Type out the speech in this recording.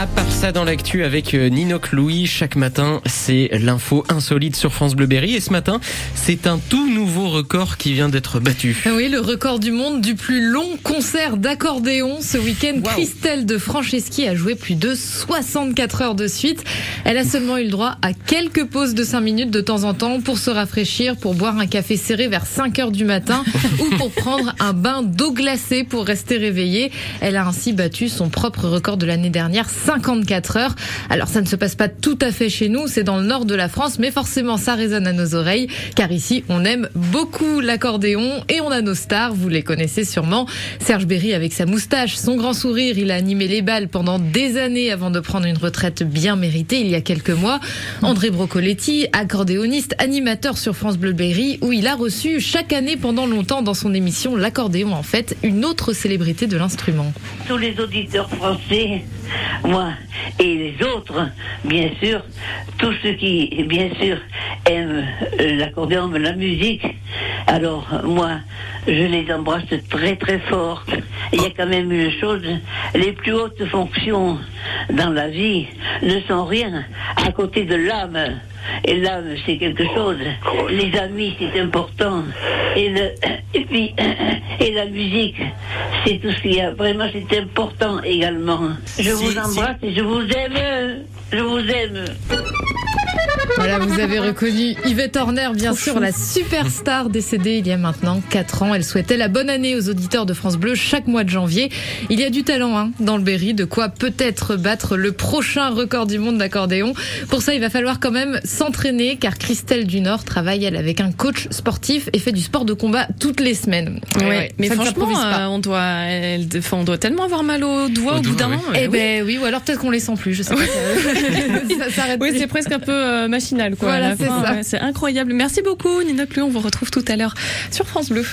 À part ça, dans l'actu avec euh, Ninoc Louis, chaque matin, c'est l'info insolite sur France Bleu Berry. Et ce matin, c'est un tout nouveau record qui vient d'être battu. Oui, le record du monde du plus long concert d'accordéon. Ce week-end, Christelle de Franceschi a joué plus de 64 heures de suite. Elle a seulement eu le droit à quelques pauses de 5 minutes de temps en temps pour se rafraîchir, pour boire un café serré vers 5 heures du matin ou pour prendre un bain d'eau glacée pour rester réveillée. Elle a ainsi battu son propre record de l'année dernière, 54 heures. Alors ça ne se passe pas tout à fait chez nous, c'est dans le nord de la France, mais forcément ça résonne à nos oreilles, car ici on aime beaucoup l'accordéon et on a nos stars, vous les connaissez sûrement. Serge Berry avec sa moustache, son grand sourire, il a animé les balles pendant des années avant de prendre une retraite bien méritée il y a quelques mois. André Brocoletti, accordéoniste, animateur sur France Bleu Berry, où il a reçu chaque année pendant longtemps dans son émission L'accordéon en fait, une autre célébrité de l'instrument. Tous les auditeurs français moi et les autres, bien sûr, tous ceux qui, bien sûr, aiment l'accordéon, la musique. Alors, moi, je les embrasse très très fort. Il y a quand même une chose, les plus hautes fonctions dans la vie ne sont rien à côté de l'âme. Et l'âme, c'est quelque chose. Les amis, c'est important. Et, le, et puis, et la musique, c'est tout ce qu'il y a. Vraiment, c'est important également. Je vous embrasse et je vous aime. Je vous aime. Voilà, vous avez reconnu Yvette Horner, bien sûr, la superstar décédée il y a maintenant 4 ans. Elle souhaitait la bonne année aux auditeurs de France Bleu chaque mois de janvier. Il y a du talent hein, dans le Berry, de quoi peut-être battre le prochain record du monde d'accordéon. Pour ça, il va falloir quand même s'entraîner, car Christelle Dunord travaille, elle, avec un coach sportif et fait du sport de combat toutes les semaines. Ouais, mais franchement, euh, on, doit, elle, on doit tellement avoir mal aux doigts au, bout d'un moment. Eh ben oui, ou alors peut-être qu'on les sent plus, je sais pas. ça, oui, c'est presque un peu euh, machinal, quoi. Voilà, c'est ça. c'est incroyable. Merci beaucoup, Nina Clou. On vous retrouve tout à l'heure sur France Bleu.